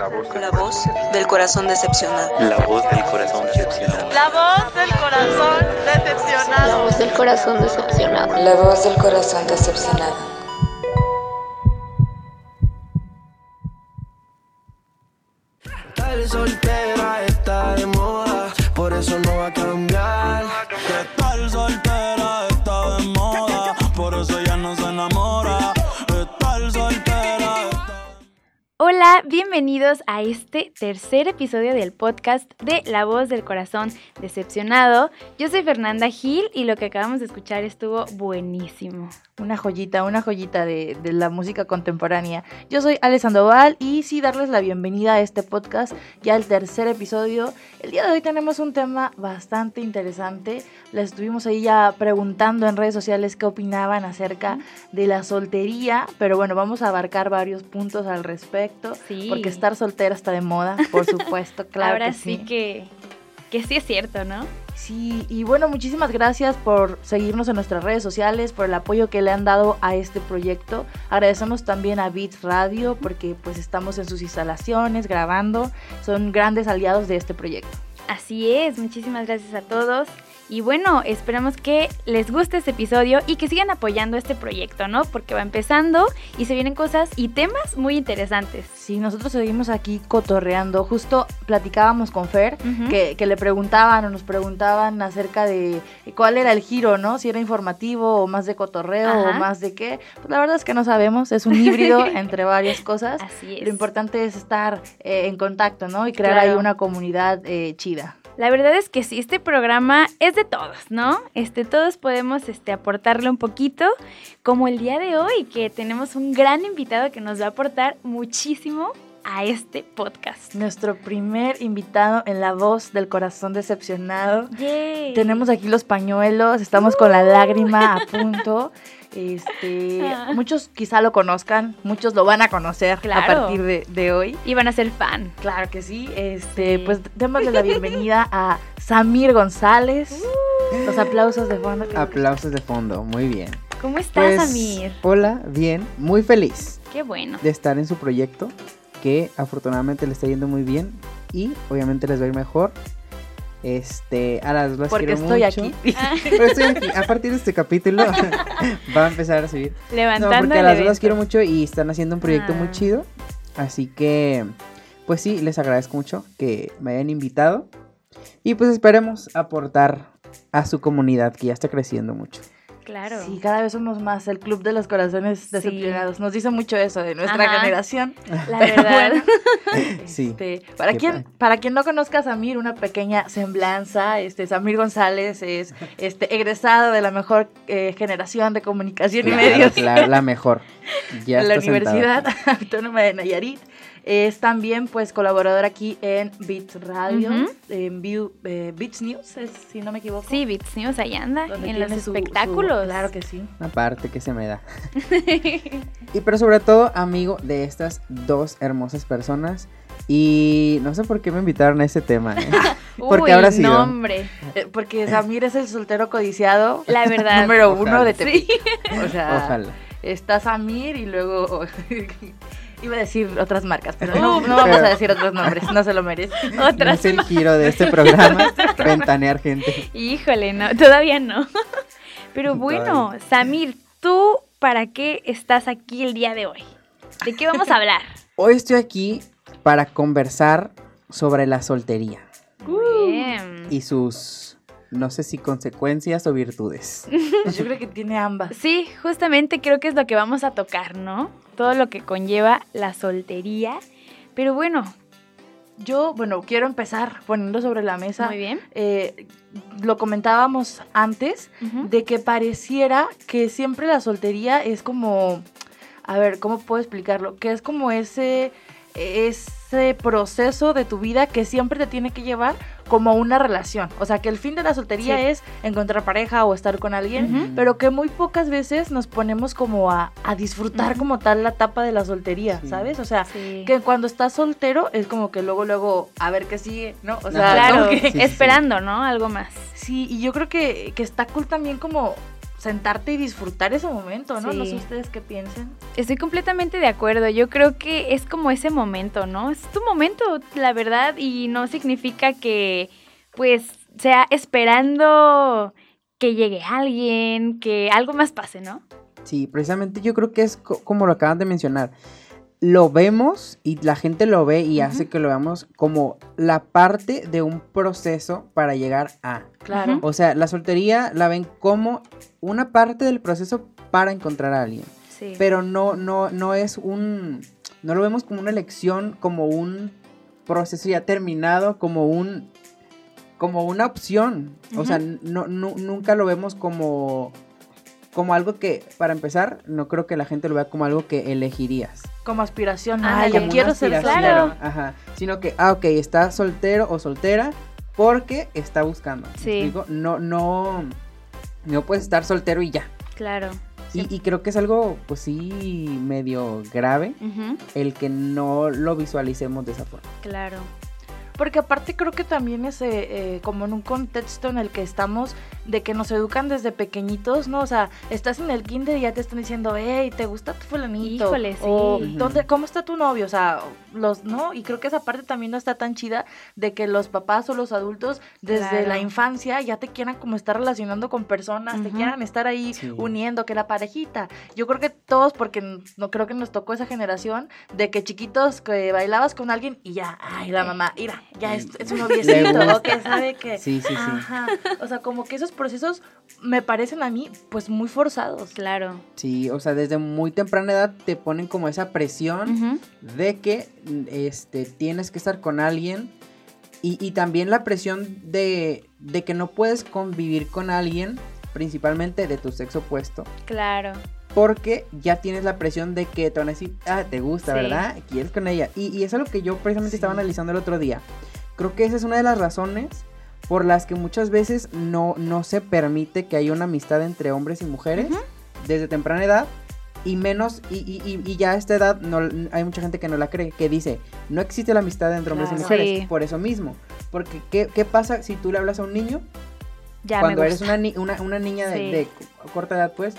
La voz del corazón decepcionado. La voz del corazón decepcionado. La voz del corazón decepcionado. La voz del corazón decepcionado. La voz del corazón decepcionado. Bienvenidos a este tercer episodio del podcast de La voz del corazón decepcionado. Yo soy Fernanda Gil y lo que acabamos de escuchar estuvo buenísimo. Una joyita, una joyita de, de la música contemporánea. Yo soy Ale Sandoval y sí darles la bienvenida a este podcast, ya el tercer episodio. El día de hoy tenemos un tema bastante interesante. Les estuvimos ahí ya preguntando en redes sociales qué opinaban acerca de la soltería, pero bueno, vamos a abarcar varios puntos al respecto, Sí. Porque estar soltera está de moda, por supuesto, claro Ahora que sí, sí. que, que sí es cierto, ¿no? Sí, y bueno, muchísimas gracias por seguirnos en nuestras redes sociales, por el apoyo que le han dado a este proyecto. Agradecemos también a Beats Radio porque pues estamos en sus instalaciones grabando. Son grandes aliados de este proyecto. Así es, muchísimas gracias a todos. Y bueno, esperamos que les guste este episodio y que sigan apoyando este proyecto, ¿no? Porque va empezando y se vienen cosas y temas muy interesantes. Sí, nosotros seguimos aquí cotorreando. Justo platicábamos con Fer, que, que le preguntaban o nos preguntaban acerca de cuál era el giro, ¿no? Si era informativo o más de cotorreo Ajá. o más de qué. Pues la verdad es que no sabemos, es un híbrido entre varias cosas. Así es. Lo importante es estar eh, en contacto, ¿no? Y crear ahí una comunidad eh, chida. La verdad es que sí, este programa es de todos, ¿no? Este, todos podemos este, aportarle un poquito, como el día de hoy, que tenemos un gran invitado que nos va a aportar muchísimo a este podcast. Nuestro primer invitado en La Voz del Corazón Decepcionado. Yay. Tenemos aquí los pañuelos, estamos con la lágrima a punto. Este, Ah. muchos quizá lo conozcan, muchos lo van a conocer Claro. a partir de, de hoy. Y van a ser fan. Claro que sí. Este, Sí. pues démosle la bienvenida a Samir González. Uh. Los aplausos de fondo. Aplausos de fondo, muy bien. ¿Cómo estás, Pues, Amir? Hola, bien, muy feliz Qué bueno. de estar en su proyecto, que afortunadamente le está yendo muy bien y obviamente les va a ir mejor. Este, a las dos las Porque quiero estoy mucho. aquí. Pero estoy aquí. A partir de este capítulo va a empezar a subir. No, Levantando porque a las dos las quiero mucho y están haciendo un proyecto Ah. muy chido. Así que, pues sí, les agradezco mucho que me hayan invitado. Y pues esperemos aportar a su comunidad que ya está creciendo mucho. Claro. Sí, cada vez somos más el club de los corazones decepcionados. Nos dice mucho eso de nuestra Ajá. generación. La Pero verdad. bueno, Sí. Este, para quien para quien no conozca a Samir, una pequeña semblanza, este Samir González es este egresado de la mejor eh, generación de comunicación y medios la mejor. Ya de la sentado Universidad. Autónoma de Nayarit. Es también pues colaborador aquí en Beats Radio, en View, eh, Beats News, es- si no me equivoco. Sí, Beats News, ahí anda, en los tiene su- su- espectáculos. claro que sí. Aparte que se me da. Y pero sobre todo, amigo de estas dos hermosas personas. Y no sé por qué me invitaron a este tema. ¿eh? ¿Por Uy, habrá sido? no, hombre. Eh, porque Samir es el soltero codiciado La verdad. número Ojalá. uno de Tepic. O sea, Ojalá. está Samir y luego iba a decir otras marcas, pero no, vamos a decir otros nombres, no se lo merece. Otras. es el giro de este programa. ventanear gente. Híjole, no, todavía no. Pero bueno. Samir, ¿tú para qué estás aquí el día de hoy? ¿De qué vamos a hablar? Hoy estoy aquí para conversar sobre la soltería Bien. y sus, no sé si consecuencias o virtudes. Yo creo que tiene ambas. Sí, justamente creo que es lo que vamos a tocar, ¿no? Todo lo que conlleva la soltería. Pero bueno, Yo, bueno, quiero empezar poniendo sobre la mesa. muy bien. eh, lo comentábamos antes, de que pareciera que siempre la soltería es como, a ver, ¿cómo puedo explicarlo? Que es como ese, ese proceso de tu vida que siempre te tiene que llevar como una relación. O sea, que el fin de la soltería Sí. es encontrar pareja o estar con alguien, pero que muy pocas veces nos ponemos como a, a disfrutar como tal la etapa de la soltería, Sí. ¿sabes? O sea, Sí. que cuando estás soltero es como que luego, luego, a ver qué sigue, ¿no? O sea. Claro, que- esperando, ¿no? Algo más. Sí, y yo creo que, que está cool también como sentarte y disfrutar ese momento, ¿no? No sé Sí. ustedes qué piensen. Estoy completamente de acuerdo. Yo creo que es como ese momento, ¿no? Es tu momento, la verdad, y no significa que, pues, sea esperando que llegue alguien, que algo más pase, ¿no? Sí, precisamente yo creo que es co- como lo acaban de mencionar. Lo vemos y la gente lo ve y hace que lo veamos como la parte de un proceso para llegar a. Claro. O sea, la soltería la ven como una parte del proceso para encontrar a alguien. Sí. Pero no, no, no es un. No lo vemos como una elección, como un proceso ya terminado, como un. como una opción. O sea, no, no- nunca lo vemos como. Como algo que, para empezar, no creo que la gente lo vea como algo que elegirías. Como aspiración. Ah, Ah, yo quiero ser. Claro. Ajá. Sino que, ah, ok, está soltero o soltera porque está buscando. ¿me Sí. explico? No, no. No puedes estar soltero y ya. Claro. Y, y creo que es algo, pues sí, medio grave Ujú, el que no lo visualicemos de esa forma. Claro. Porque aparte creo que también es eh, eh, como en un contexto en el que estamos de que nos educan desde pequeñitos, ¿no? O sea, estás en el kinder y ya te están diciendo, hey, ¿te gusta tu fulanito? Híjole, sí. O. ¿dónde, ¿cómo está tu novio? O sea, los, ¿no? Y creo que esa parte también no está tan chida de que los papás o los adultos desde Claro. la infancia ya te quieran como estar relacionando con personas, te quieran estar ahí Sí. uniendo, que la parejita. Yo creo que todos, porque no creo que nos tocó esa generación de que chiquitos que bailabas con alguien y ya, ay, la mamá, mira, ya es, es un Le noviecito, que sabe que... Sí, sí, sí. Ajá. O sea, como que esos procesos me parecen a mí, pues, muy forzados. Claro. Sí, o sea, desde muy temprana edad te ponen como esa presión de que este, tienes que estar con alguien y, y también la presión de, de que no puedes convivir con alguien, principalmente de tu sexo opuesto, Claro. porque ya tienes la presión de que te van a decir, ah, te gusta, Sí. ¿verdad? Quieres con ella. Y, y es algo que yo precisamente Sí. estaba analizando el otro día. Creo que esa es una de las razones por las que muchas veces no, no se permite que haya una amistad entre hombres y mujeres desde temprana edad. Y menos, y, y- y- ya a esta edad no, hay mucha gente que no la cree, que dice, no existe la amistad entre hombres y mujeres, Sí. por eso mismo. Porque, ¿qué, qué pasa si tú le hablas a un niño Ya cuando me eres una, ni- una, una niña de, Sí. de co- corta edad, pues,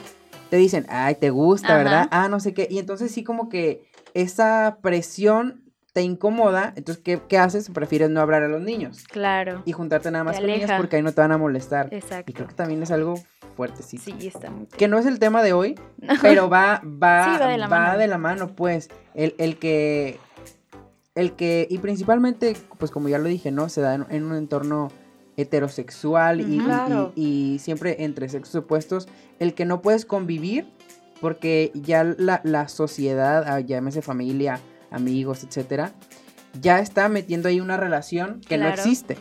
te dicen, ay, te gusta, Ajá. ¿verdad? Ah, no sé qué. Y entonces sí como que esa presión te incomoda, entonces, ¿qué, qué haces? Prefieres no hablar a los niños Claro. y juntarte nada más con niños porque ahí no te van a molestar. Y Exacto. creo que también es algo fuertecito. Sí, está muy Que no es el tema de hoy, pero va, va, Sí, va de la mano. de la mano, pues. El, el que. El que. Y principalmente, pues como ya lo dije, ¿no? Se da en, en un entorno heterosexual y- y, Claro. y- y siempre entre sexos opuestos. El que no puedes convivir porque ya la, la sociedad, ah, llámese familia, amigos, etcétera, ya está metiendo ahí una relación que no existe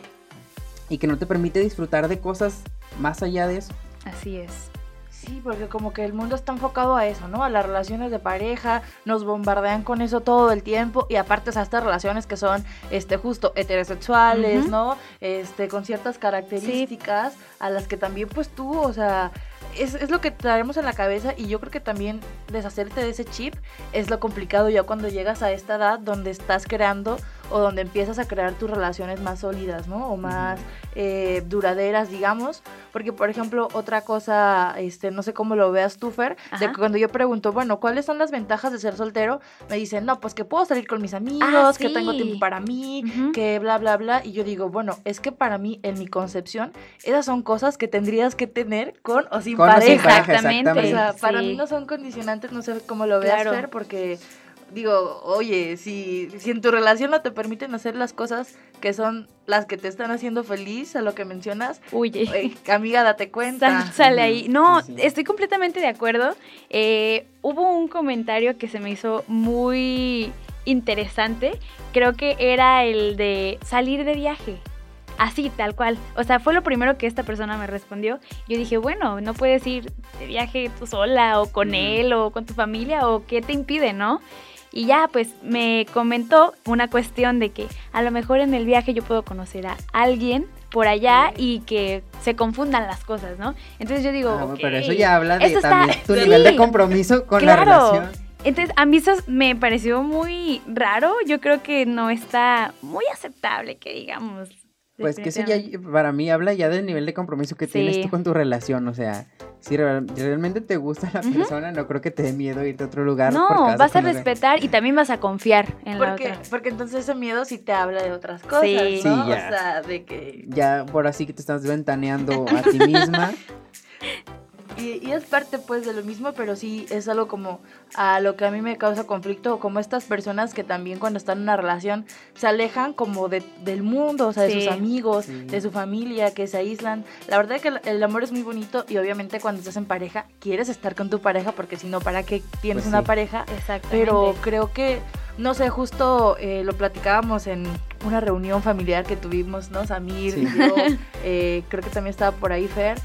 y que no te permite disfrutar de cosas más allá de eso. Así es. Sí, porque como que el mundo está enfocado a eso, ¿no? A las relaciones de pareja, nos bombardean con eso todo el tiempo y aparte o sea, estas relaciones que son este justo heterosexuales. ¿no? Este con ciertas características a las que también pues tú, o sea, es, es lo que traemos en la cabeza y yo creo que también deshacerte de ese chip es lo complicado ya cuando llegas a esta edad donde estás creando o donde empiezas a crear tus relaciones más sólidas, ¿no? O más eh, duraderas, digamos. Porque, por ejemplo, otra cosa, este, no sé cómo lo veas tú, Fer, de Ajá. que cuando yo pregunto, bueno, ¿cuáles son las ventajas de ser soltero? Me dicen, no, pues que puedo salir con mis amigos, Ah, que tengo tiempo para mí, que bla, bla, bla. Y yo digo, bueno, es que para mí, en mi concepción, esas son cosas que tendrías que tener con o sin Con o sin pareja. Exactamente. O sea, para Sí. mí no son condicionantes, no sé cómo lo veas, Claro. Fer, porque digo, oye, si, si en tu relación no te permiten hacer las cosas que son las que te están haciendo feliz, a lo que mencionas, Huye. eh, amiga, date cuenta. Sal- sale ahí. No, Sí, estoy completamente de acuerdo. Eh, hubo un comentario que se me hizo muy interesante. Creo que era el de salir de viaje. Así, tal cual. O sea, fue lo primero que esta persona me respondió. Yo dije, bueno, no puedes ir de viaje tú sola o con él o con tu familia o qué te impide, ¿no? Y ya, pues me comentó una cuestión de que a lo mejor en el viaje yo puedo conocer a alguien por allá y que se confundan las cosas, ¿no? Entonces yo digo, Ah, bueno, ok. pero eso ya habla de está- también tu sí. nivel de compromiso con la Claro. relación. Entonces, a mí eso me pareció muy raro. Yo creo que no está muy aceptable, que digamos. Pues que eso ya para mí habla ya del nivel de compromiso que tienes tú con tu relación, o sea, si real- realmente te gusta la persona, no creo que te dé miedo irte a otro lugar. No, vas a respetar y también vas a confiar en la Porque, otra. porque entonces ese miedo sí te habla de otras cosas, Sí. ¿no? Sí, ya. O sea, de que... Ya por así que te estás ventaneando a ti misma. Y, y es parte pues de lo mismo, pero sí es algo como a lo que a mí me causa conflicto, como estas personas que también cuando están en una relación se alejan como de, del mundo, o sea, de sus amigos, Sí. de su familia, que se aíslan. La verdad es que el, el amor es muy bonito y obviamente cuando estás en pareja quieres estar con tu pareja porque si no, ¿para qué tienes Pues una sí. pareja? Exactamente. Pero creo que, no sé, justo eh, lo platicábamos en una reunión familiar que tuvimos, ¿no? Samir, Sí. yo, eh, creo que también estaba por ahí Fer,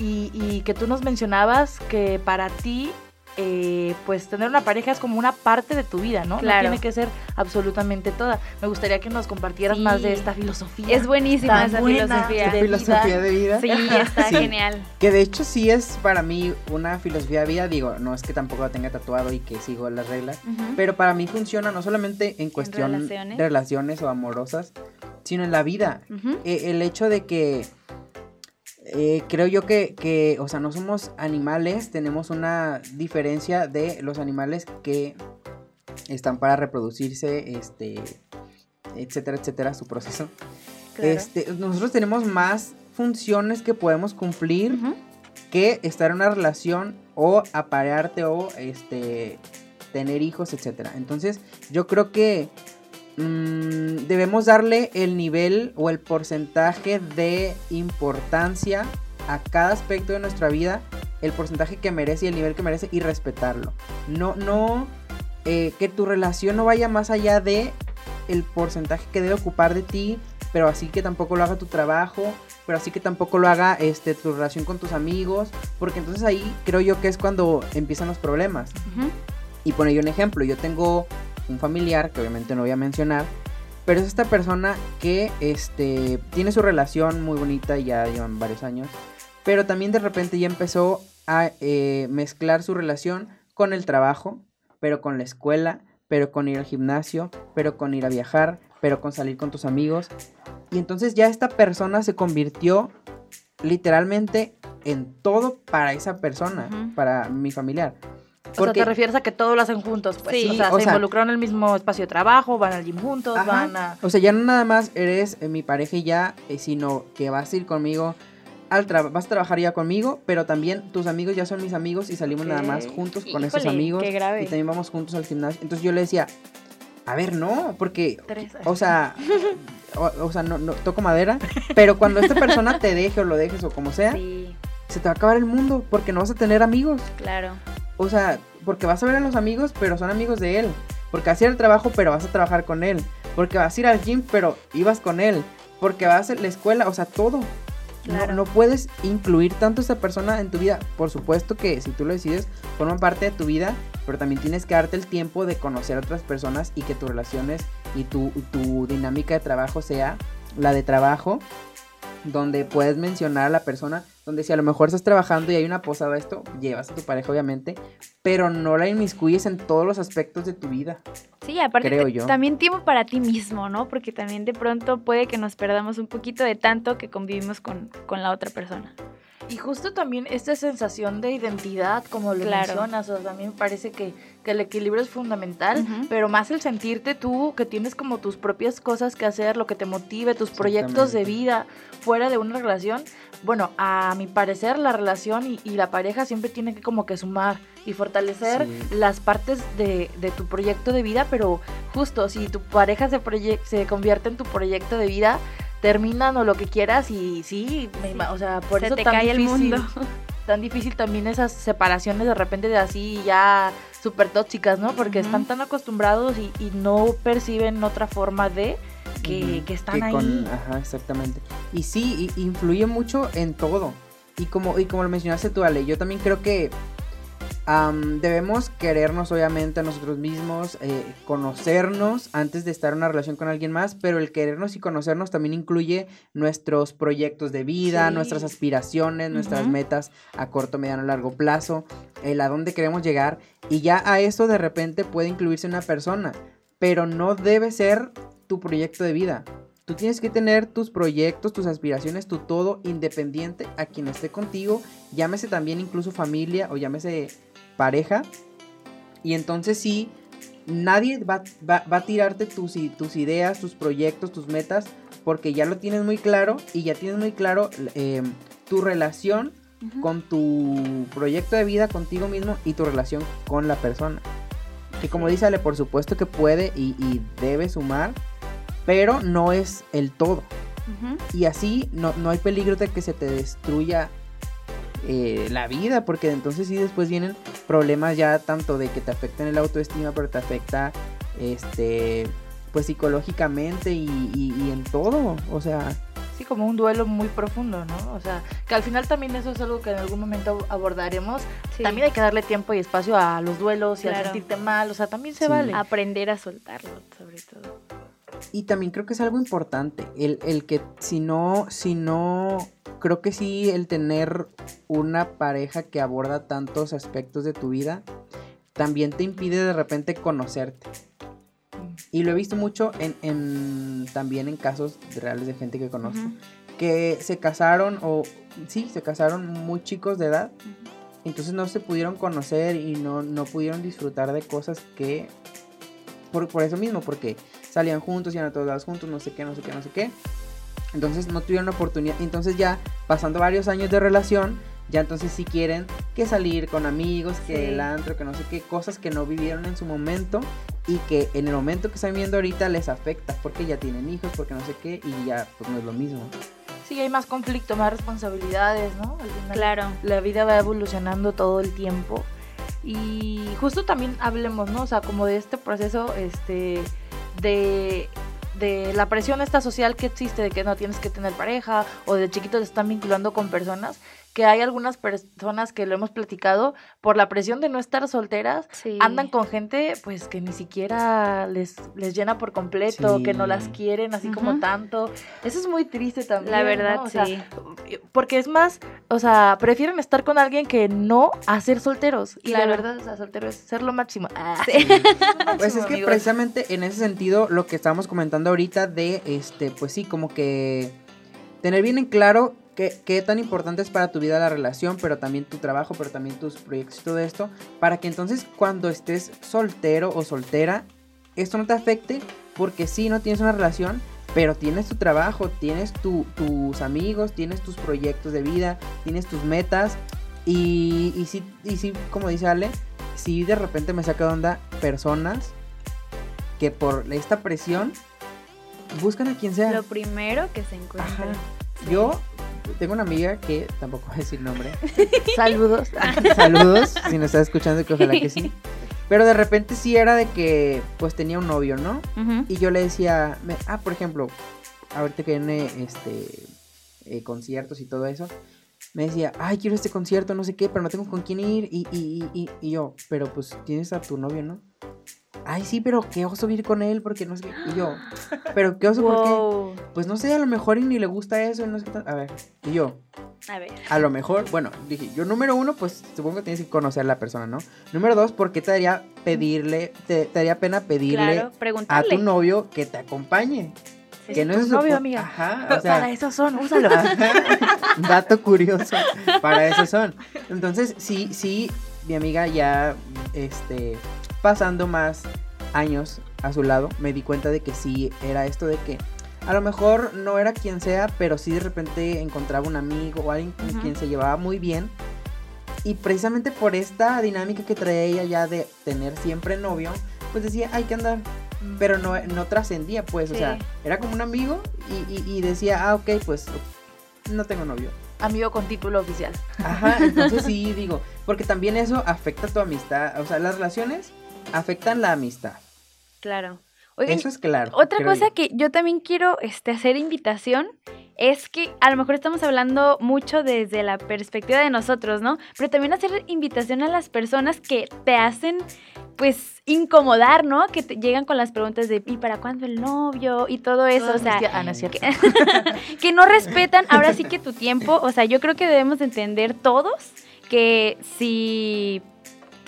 y, y que tú nos mencionabas que para ti, eh, pues tener una pareja es como una parte de tu vida, ¿no? Claro. No tiene que ser absolutamente toda. Me gustaría que nos compartieras Sí. más de esta filosofía. es buenísima tan esa buena filosofía. de filosofía vida. de vida. Sí, está Sí. genial. Que de hecho sí es para mí una filosofía de vida. Digo, no es que tampoco la tenga tatuado y que sigo las reglas. Pero para mí funciona no solamente en cuestión relaciones? de relaciones o amorosas, sino en la vida. Eh, el hecho de que eh, creo yo que, que, o sea, no somos animales, tenemos una diferencia de los animales que están para reproducirse, este, etcétera, etcétera, su proceso. Claro. Este, nosotros tenemos más funciones que podemos cumplir que estar en una relación o aparearte o este tener hijos, etcétera. Entonces, yo creo que mm, debemos darle el nivel o el porcentaje de importancia a cada aspecto de nuestra vida, el porcentaje que merece y el nivel que merece y respetarlo. No, no, eh, que tu relación no vaya más allá de el porcentaje que debe ocupar de ti, pero así que tampoco lo haga tu trabajo, pero así que tampoco lo haga este tu relación con tus amigos, porque entonces ahí creo yo que es cuando empiezan los problemas. Y pone yo un ejemplo, yo tengo un familiar que obviamente no voy a mencionar, pero es esta persona que este tiene su relación muy bonita ya llevan varios años, pero también de repente ya empezó a eh, mezclar su relación con el trabajo, pero con la escuela, pero con ir al gimnasio, pero con ir a viajar, pero con salir con tus amigos. Y entonces ya esta persona se convirtió literalmente en todo para esa persona, para mi familiar. O sea, te refieres a que todo lo hacen juntos, pues. Sí. o sea, o se sea- involucraron en el mismo espacio de trabajo, van al gym juntos, Ajá. van a... O sea, ya no nada más eres eh, mi pareja y ya, eh, sino que vas a ir conmigo al tra- vas a trabajar ya conmigo, pero también tus amigos ya son mis amigos y salimos nada más juntos con esos amigos qué grave. y también vamos juntos al gimnasio. Entonces yo le decía, a ver, no, porque Tres. o sea, o, o sea, no, no toco madera, pero cuando esta persona te deje o lo dejes o como sea, Sí, se te va a acabar el mundo porque no vas a tener amigos. claro. O sea, porque vas a ver a los amigos, pero son amigos de él. Porque vas a ir al trabajo, pero vas a trabajar con él. Porque vas a ir al gym, pero ibas con él. Porque vas a la escuela, o sea, todo. Claro. No, no puedes incluir tanto a esta persona en tu vida. Por supuesto que si tú lo decides, forman parte de tu vida, pero también tienes que darte el tiempo de conocer a otras personas y que tus relaciones y tu, tu dinámica de trabajo sea la de trabajo, donde puedes mencionar a la persona, donde si a lo mejor estás trabajando y hay una posada esto, llevas a tu pareja obviamente, pero no la inmiscuyes en todos los aspectos de tu vida. Sí, aparte Creo te- yo. también tiempo para ti mismo, ¿no? Porque también de pronto puede que nos perdamos un poquito de tanto que convivimos con, con la otra persona. Y justo también esta sensación de identidad, como lo Claro. mencionas, o sea, también me parece que, que el equilibrio es fundamental, pero más el sentirte tú, que tienes como tus propias cosas que hacer, lo que te motive, tus proyectos de vida fuera de una relación. Bueno, a mi parecer la relación y, y la pareja siempre tienen que como que sumar y fortalecer Sí. las partes de, de tu proyecto de vida, pero justo si tu pareja se, proye- se convierte en tu proyecto de vida, terminan o lo que quieras y sí, me o sea, por Se eso te tan cae el difícil, mundo. tan difícil también esas separaciones de repente de así ya súper tóxicas, ¿no? Porque están tan acostumbrados y, y no perciben otra forma de que, están que ahí. con- ajá, exactamente. Y sí, y- influye mucho en todo. Y como, y como lo mencionaste tú, Ale, yo también creo que am, debemos querernos obviamente a nosotros mismos, eh, conocernos antes de estar en una relación con alguien más, pero el querernos y conocernos también incluye nuestros proyectos de vida, Sí. nuestras aspiraciones, nuestras metas a corto, mediano, largo plazo, el a dónde queremos llegar. Y ya a eso de repente puede incluirse una persona, pero no debe ser tu proyecto de vida. Tú tienes que tener tus proyectos, tus aspiraciones, tu todo independiente a quien esté contigo, llámese también incluso familia o llámese pareja. Y entonces sí, nadie va, va- va a tirarte tus, tus ideas, tus proyectos, tus metas, porque ya lo tienes muy claro y ya tienes muy claro eh, tu relación con tu proyecto de vida contigo mismo y tu relación con la persona. Que como dice Ale, por supuesto que puede y, y debe sumar, pero no es el todo. Y así no, no hay peligro de que se te destruya eh, la vida, porque entonces sí después vienen problemas ya tanto de que te afecten el autoestima, pero te afecta este pues psicológicamente y, y- y en todo. O sea, Sí, como un duelo muy profundo, ¿no? O sea, que al final también eso es algo que en algún momento abordaremos. Sí. También hay que darle tiempo y espacio a los duelos y a sentirte mal, o sea, también se Sí. vale. Aprender a soltarlo, sobre todo. Y también creo que es algo importante, el, el que si no, si no, creo que sí el tener una pareja que aborda tantos aspectos de tu vida, también te impide de repente conocerte. Y lo he visto mucho en, en- también en casos reales de gente que conozco, que se casaron o sí, se casaron muy chicos de edad, entonces no se pudieron conocer y no, no pudieron disfrutar de cosas que, por, por eso mismo, porque salían juntos, iban a todos lados juntos, no sé qué, no sé qué, no sé qué. Entonces no tuvieron oportunidad. Entonces ya pasando varios años de relación, ya entonces sí quieren que salir con amigos, que Sí. el antro, que no sé qué, cosas que no vivieron en su momento y que en el momento que están viviendo ahorita les afecta porque ya tienen hijos, porque no sé qué y ya pues no es lo mismo. Sí, hay más conflicto, más responsabilidades, ¿no? Final, Claro. La vida va evolucionando todo el tiempo. Y justo también hablemos, ¿no? O sea, como de este proceso, este, de, de la presión esta social que existe de que no tienes que tener pareja o de chiquitos te están vinculando con personas, que hay algunas personas que lo hemos platicado por la presión de no estar solteras, Sí. andan con gente pues que ni siquiera les, les llena por completo, que no las quieren así como tanto. Eso es muy triste también. La verdad, ¿no? O sea, sí. porque es más, o sea, prefieren estar con alguien que no a ser solteros. Y Claro. la verdad, o sea, soltero es ser lo máximo. Ah, Sí. Pues es que amigos. precisamente en ese sentido lo que estábamos comentando ahorita de este, pues sí, como que tener bien en claro qué, qué tan importante es para tu vida la relación, pero también tu trabajo, pero también tus proyectos y todo esto, para que entonces cuando estés soltero o soltera, esto no te afecte, porque sí, no tienes una relación, pero tienes tu trabajo, tienes tu- tus amigos, tienes tus proyectos de vida, tienes tus metas, y, y sí, y sí, como dice Ale, sí de repente me saca de onda personas que por esta presión buscan a quien sea. Lo primero que se encuentra. Ajá. Yo tengo una amiga que tampoco voy a decir nombre. Saludos. Saludos, si nos está escuchando, que ojalá que sí. Pero de repente sí era de que pues tenía un novio, ¿no? Y yo le decía, me- ah, por ejemplo, ahorita que viene este eh, conciertos y todo eso, me decía, ay, quiero este concierto, no sé qué, pero no tengo con quién ir. Y, y, y- y yo, pero pues tienes a tu novio, ¿no? Ay, sí, pero qué oso ir con él, porque no sé qué. Y yo, pero qué oso, ¿por qué? Wow. Pues no sé, a lo mejor y ni le gusta eso, y no sé qué. A ver, y yo, A ver. a lo mejor, bueno, dije, yo número uno, pues supongo que tienes que conocer a la persona, ¿no? Número dos, ¿por qué te daría pedirle, te, te daría pena pedirle Claro, a tu novio que te acompañe? Que no tu es novio, po- amiga. Ajá, o Para eso son, úsalo. dato curioso, para eso son. Entonces, sí, sí, mi amiga ya, este, pasando más años a su lado, me di cuenta de que sí era esto de que a lo mejor no era quien sea, pero sí de repente encontraba un amigo o alguien con quien se llevaba muy bien. Y precisamente por esta dinámica que traía ella ya de tener siempre novio, pues decía, hay que andar. Pero no, no trascendía, pues, o sea, era como un amigo y, y- y decía, ah, ok, pues no tengo novio. Amigo con título oficial. Ajá, entonces sí, digo, porque también eso afecta tu amistad, o sea, las relaciones afectan la amistad. Claro. Oigan, Eso es claro. Otra cosa yo. que yo también quiero este, hacer invitación es que a lo mejor estamos hablando mucho desde la perspectiva de nosotros, ¿no? Pero también hacer invitación a las personas que te hacen, pues, incomodar, ¿no? Que te llegan con las preguntas de, ¿y para cuándo el novio? Y todo eso, Todas o sea, ah, no es cierto. que no respetan ahora sí que tu tiempo. O sea, yo creo que debemos de entender todos que si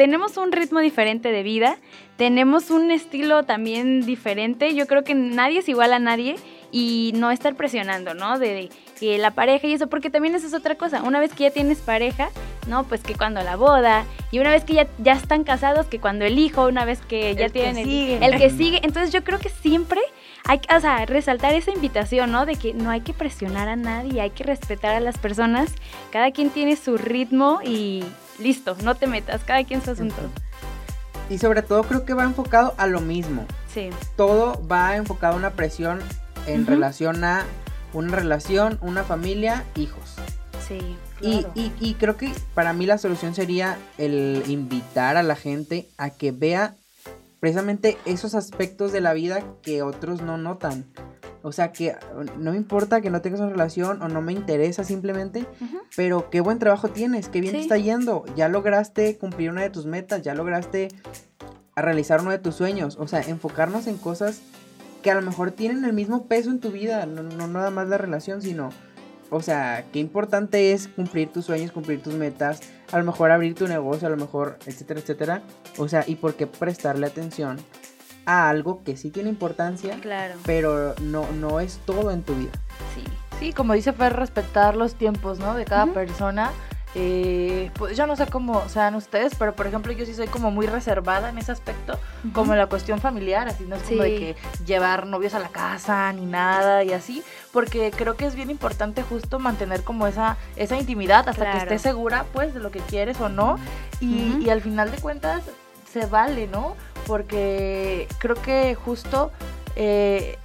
tenemos un ritmo diferente de vida, tenemos un estilo también diferente, yo creo que nadie es igual a nadie y no estar presionando, ¿no? De, que la pareja y eso, porque también eso es otra cosa. Una vez que ya tienes pareja, ¿no? Pues que cuando la boda, y una vez que ya, ya están casados, que cuando el hijo, una vez que ya El que tienen el, sigue. el que sigue. Entonces yo creo que siempre hay que, o sea, resaltar esa invitación, ¿no? De que no hay que presionar a nadie, hay que respetar a las personas. Cada quien tiene su ritmo y listo, no te metas, cada quien su asunto. Y sobre todo creo que va enfocado a lo mismo. Sí. Todo va enfocado a una presión en relación a una relación, una familia, hijos. Sí. Y, y- y creo que para mí la solución sería el invitar a la gente a que vea precisamente esos aspectos de la vida que otros no notan. O sea, que no me importa que no tengas una relación o no me interesa simplemente, pero qué buen trabajo tienes, qué bien te está yendo. Ya lograste cumplir una de tus metas, ya lograste realizar uno de tus sueños. O sea, enfocarnos en cosas que a lo mejor tienen el mismo peso en tu vida, no, no nada más la relación, sino, o sea, qué importante es cumplir tus sueños, cumplir tus metas, a lo mejor abrir tu negocio, a lo mejor, etcétera, etcétera. O sea, y por qué prestarle atención a algo que sí tiene importancia, Claro. pero no, no es todo en tu vida. Sí. Sí, como dice Fer, respetar los tiempos, ¿no? De cada persona. Eh, pues yo no sé cómo sean ustedes, pero por ejemplo yo sí soy como muy reservada en ese aspecto, como en la cuestión familiar, así no es como de que llevar novios a la casa ni nada y así, porque creo que es bien importante justo mantener como esa, esa intimidad hasta Claro. que estés segura pues de lo que quieres o no y, al final de cuentas se vale, ¿no? Porque creo que justo... eh,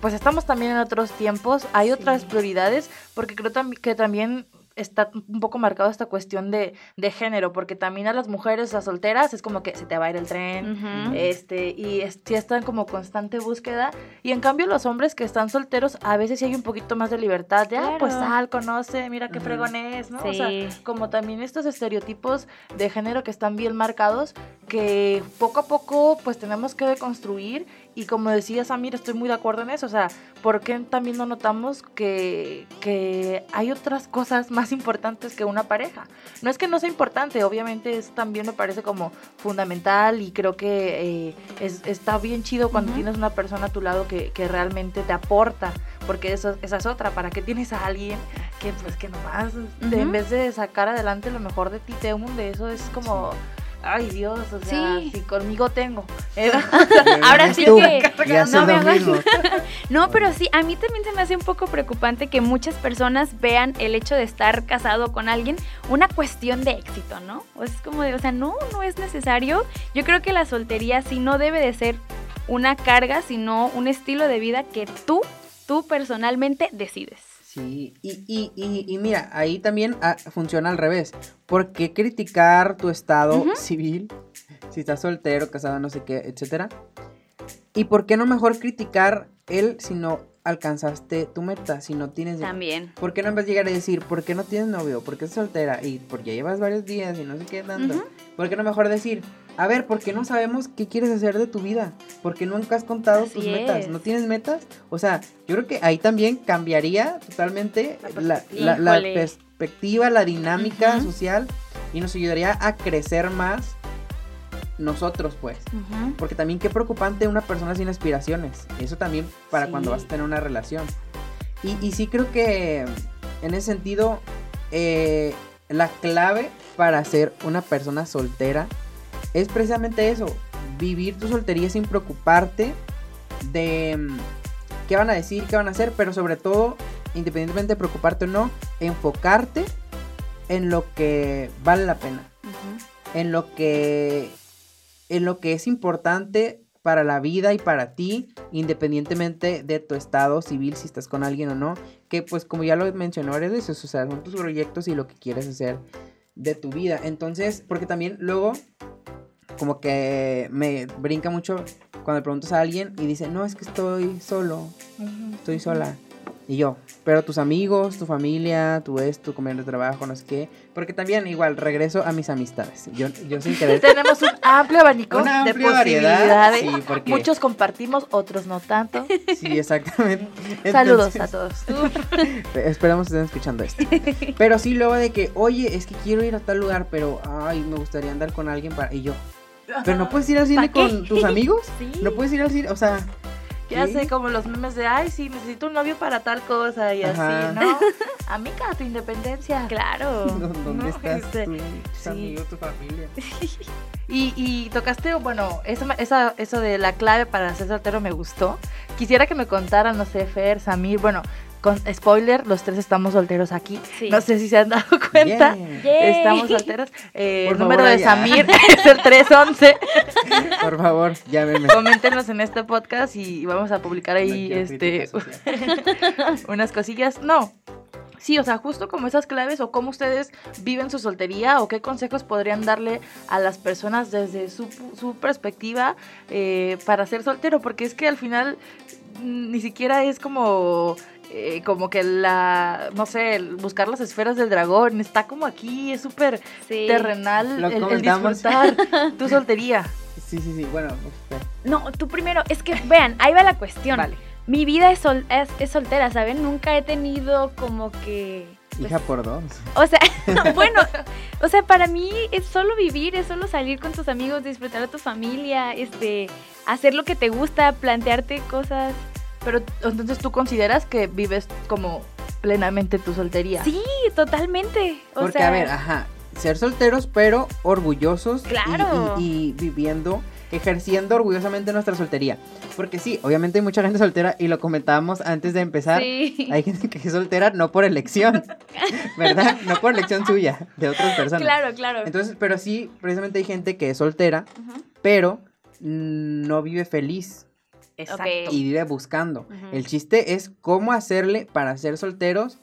pues estamos también en otros tiempos, hay Sí. otras prioridades, porque creo tam- que también está un poco marcado esta cuestión de, de género, porque también a las mujeres, las solteras, es como que se te va a ir el tren, este, y es- sí están como constante búsqueda, y en cambio los hombres que están solteros, a veces sí hay un poquito más de libertad, de, ah, pues Claro. sal, conoce, mira qué fregón es, ¿no? O sea, como también estos estereotipos de género que están bien marcados, que poco a poco pues tenemos que deconstruir y como decía Samir, estoy muy de acuerdo en eso, o sea, ¿por qué también no notamos que, que hay otras cosas más importantes que una pareja? No es que no sea importante, obviamente es también me parece como fundamental y creo que eh, es- está bien chido cuando Ujú. tienes una persona a tu lado que, que realmente te aporta, porque eso, esa es otra, ¿para qué tienes a alguien que pues que nomás de- en Ujú. vez de sacar adelante lo mejor de ti te hunde? Eso es como... Ay Dios, o sea, Sí. si conmigo tengo. Eh, Ahora sí Tú, que no me hagas-. No, pero sí, a mí también se me hace un poco preocupante que muchas personas vean el hecho de estar casado con alguien una cuestión de éxito, ¿no? O es como de, o sea, no, no es necesario. Yo creo que la soltería sí no debe de ser una carga, sino un estilo de vida que tú, tú personalmente decides. Sí, y, y, y, y mira, ahí también ah, funciona al revés. ¿Por qué criticar tu estado civil? Si estás soltero, casado, no sé qué, etcétera. ¿Y por qué no mejor criticar él si no alcanzaste tu meta, si no tienes... También. ¿Por qué no en vez de llegar a decir, ¿por qué no tienes novio? ¿Por qué estás soltera? Y porque llevas varios días y no sé qué tanto. ¿Por qué no mejor decir, a ver, ¿por qué no sabemos qué quieres hacer de tu vida? ¿Por qué nunca has contado Así tus metas? ¿No tienes metas? O sea, yo creo que ahí también cambiaría totalmente la, la- la Híjole. perspectiva, la dinámica social y nos ayudaría a crecer más nosotros, pues. Porque también qué preocupante una persona sin aspiraciones. Eso también para Sí. cuando vas a tener una relación. Y, y sí creo que en ese sentido, eh, la clave para ser una persona soltera es precisamente eso. Vivir tu soltería sin preocuparte de mm, qué van a decir, qué van a hacer, pero sobre todo, independientemente de preocuparte o no, enfocarte en lo que vale la pena en lo que en lo que es importante para la vida y para ti, independientemente de tu estado civil, si estás con alguien o no, que pues como ya lo mencionó varias veces, o sea, son tus proyectos y lo que quieres hacer de tu vida. Entonces, porque también luego como que me brinca mucho cuando le preguntas a alguien y dice, no, es que estoy solo, estoy sola. Y yo, pero tus amigos, tu familia, tu esto, tu compañero de trabajo, no sé qué. Porque también igual regreso a mis amistades. Yo, yo sin querer. Tenemos un amplio abanico Una de amplia variedad. posibilidades. Sí, porque. Muchos compartimos, otros no tanto. Sí, exactamente. Saludos a todos. Esperamos que estén escuchando esto. Pero sí, luego de que, oye, es que quiero ir a tal lugar, pero ay, me gustaría andar con alguien para. Y yo, pero no puedes ir al cine con tus amigos. Sí. No puedes ir al cine, o sea, Ya sé, como los memes de, ay, sí, necesito un novio para tal cosa y Ajá. así, ¿no? Amiga, tu independencia. Claro. ¿Dónde No, estás este, tú, tus sí. amigos, tu familia? Y, y tocaste, bueno, eso, esa, eso de la clave para ser soltero me gustó. Quisiera que me contaran, no sé, Fer, Samir, bueno, con spoiler, los tres estamos solteros aquí. Sí. No sé si se han dado cuenta. Estamos solteros. Eh, Por el número favor, de allá. Samir es el 311. Por favor, llámeme. Coméntenos en este podcast y vamos a publicar ahí este unas cosillas. No. Sí, o sea, justo como esas claves o cómo ustedes viven su soltería o qué consejos podrían darle a las personas desde su, su perspectiva eh, para ser soltero, porque es que al final mm, ni siquiera es como eh, como que la, no sé, el buscar las esferas del dragón, está como aquí, es súper Sí. terrenal Lo el, el disfrutar tu soltería. Sí, sí, sí. Bueno, pues, No, tú primero, es que vean, ahí va la cuestión. Vale. Mi vida es, sol- es, es soltera, ¿saben? Nunca he tenido como que... pues, hija por dos. O sea, bueno, o sea, para mí es solo vivir, es solo salir con tus amigos, disfrutar de tu familia, este, hacer lo que te gusta, plantearte cosas. Pero entonces tú consideras que vives como plenamente tu soltería. Sí, totalmente. O Porque, sea, a ver, ajá, ser solteros, pero orgullosos. y- Claro. Y, y viviendo, ejerciendo orgullosamente nuestra soltería. Porque sí, obviamente hay mucha gente soltera y lo comentábamos antes de empezar. sí. Hay gente que es soltera no por elección, ¿verdad? No por elección suya, de otras personas. Claro, claro. Entonces, pero sí, precisamente hay gente que es soltera, pero no vive feliz Exacto. Ok. y vive buscando. El chiste es cómo hacerle para ser solteros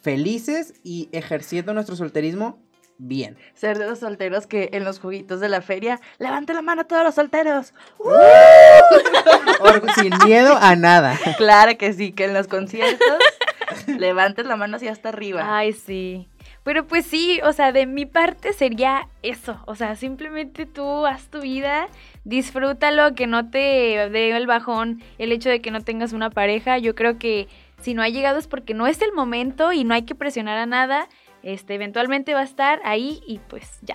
felices y ejerciendo nuestro solterismo bien. Ser de los solteros que en los juguitos de la feria, levante la mano a todos los solteros. Sin miedo a nada. Claro que sí, que en los conciertos levantes la mano hacia hasta arriba. Ay, sí. Pero pues sí, o sea, de mi parte sería eso. O sea, simplemente tú haz tu vida, disfrútalo, que no te dé el bajón el hecho de que no tengas una pareja. Yo creo que si no ha llegado es porque no es el momento y no hay que presionar a nada. Este, eventualmente va a estar ahí y pues ya.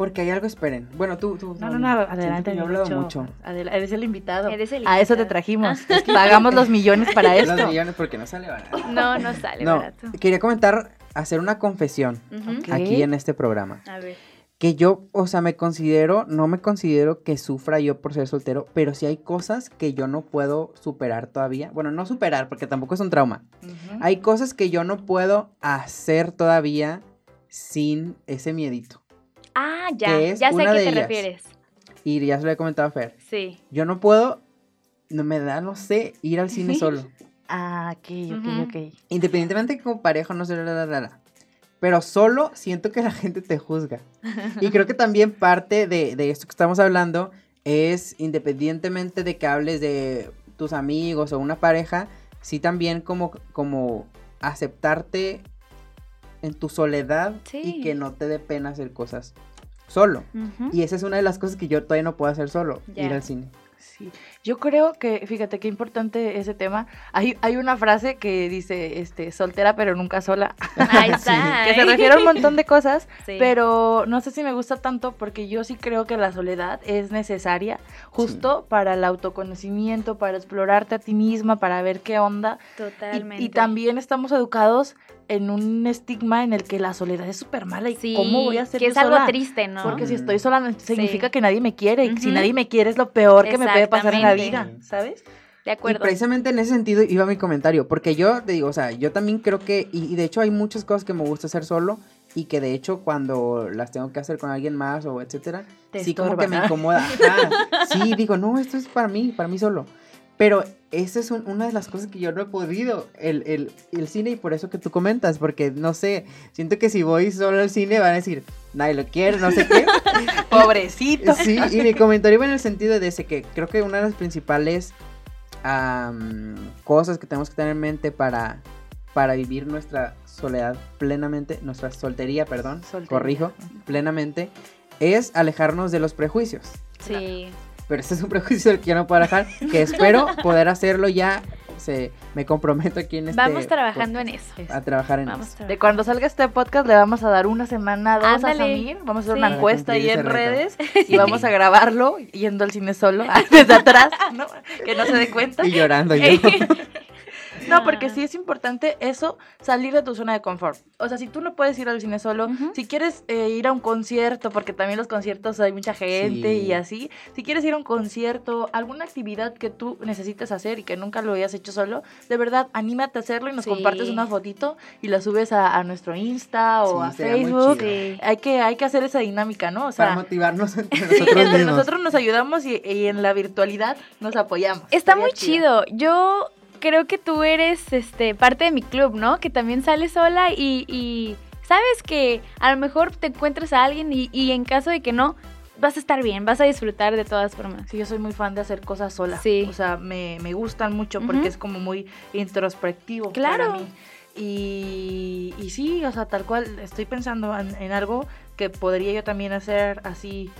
Porque hay algo, esperen. Bueno, tú, tú. No, no, no, adelante. yo he hablado mucho. Adela- eres el invitado. Eres el A eso te invitado. trajimos. Pagamos los millones para Los esto. millones porque no sale barato. No, no sale No, barato. quería comentar, hacer una confesión aquí en este programa. A ver. Que yo, o sea, me considero, no me considero que sufra yo por ser soltero, pero sí hay cosas que yo no puedo superar todavía. Bueno, no superar, porque tampoco es un trauma. Hay cosas que yo no puedo hacer todavía sin ese miedito. Ah, ya. Que es Ya sé a qué te ellas. refieres. Y ya se lo he comentado a Fer. Sí. Yo no puedo, no me da, no sé, ir al cine solo. Ah, ok, ok, ok. Independientemente que como pareja, no sé, la, la, la, la. Pero solo siento que la gente te juzga. Y creo que también parte de, de esto que estamos hablando es, independientemente de que hables de tus amigos o una pareja, sí también como, como aceptarte en tu soledad Sí. y que no te dé pena hacer cosas solo. Y esa es una de las cosas que yo todavía no puedo hacer solo, ir al cine. Sí, yo creo que, fíjate qué importante ese tema. Hay, hay una frase que dice, este, soltera pero nunca sola, Ahí está. que se refiere a un montón de cosas, Sí. pero no sé si me gusta tanto porque yo sí creo que la soledad es necesaria justo para el autoconocimiento, para explorarte a ti misma, para ver qué onda. Y- Totalmente. Y, también estamos educados en un estigma en el que la soledad es súper mala y Sí, cómo voy a ser que yo es algo sola? triste, ¿no? Porque si estoy sola significa Sí. que nadie me quiere y si Ujú. nadie me quiere es lo peor que me puede pasar en la vida, Exactamente. ¿sabes? De Y acuerdo. precisamente en ese sentido iba mi comentario, porque yo te digo, o sea, yo también creo que, y, y de hecho hay muchas cosas que me gusta hacer solo y que de hecho cuando las tengo que hacer con alguien más o etcétera, Te sí como que me incomoda. Sí, digo, no, esto es para mí, para mí solo. Pero esa es un- una de las cosas que yo no he podido, el, el, el cine, y por eso que tú comentas, porque no sé, siento que si voy solo al cine van a decir, nadie lo quiere, no sé qué. Pobrecito. Sí, y mi comentario iba en el sentido de ese que creo que una de las principales am, cosas que tenemos que tener en mente para, para vivir nuestra soledad plenamente, nuestra soltería, perdón, Soltería. corrijo, plenamente, es alejarnos de los prejuicios. Sí. Pero este es un prejuicio del que yo no puedo alejar, que espero poder hacerlo ya se me comprometo aquí en este Vamos trabajando en eso. a trabajar en Vamos eso. trabajando. De cuando salga este podcast le vamos a dar una semana, dos Ándale. a Samir. Vamos a hacer Sí. una encuesta ahí en redes y vamos a grabarlo yendo al cine solo desde atrás, ¿no? Que no se dé cuenta. Y llorando yo. No, porque sí es importante eso, salir de tu zona de confort. O sea, si tú no puedes ir al cine solo, si quieres eh, ir a un concierto, porque también los conciertos hay mucha gente Sí. y así, si quieres ir a un concierto, alguna actividad que tú necesites hacer y que nunca lo hayas hecho solo, de verdad, anímate a hacerlo y nos Sí. compartes una fotito y la subes a, a nuestro Insta o Sí, a Facebook. Hay que, hay que hacer esa dinámica, ¿no? O para sea, motivarnos entre nosotros entre mismos. nosotros nos ayudamos y, y en la virtualidad nos apoyamos. Está Estaría muy chido. Yo creo que tú eres este parte de mi club, ¿no? Que también sales sola y, y sabes que a lo mejor te encuentras a alguien y, y en caso de que no, vas a estar bien, vas a disfrutar de todas formas. Sí, yo soy muy fan de hacer cosas sola. Sí. O sea, me, me gustan mucho porque es como muy introspectivo Claro. para mí. Y, y sí, o sea, tal cual, estoy pensando en, en algo que podría yo también hacer así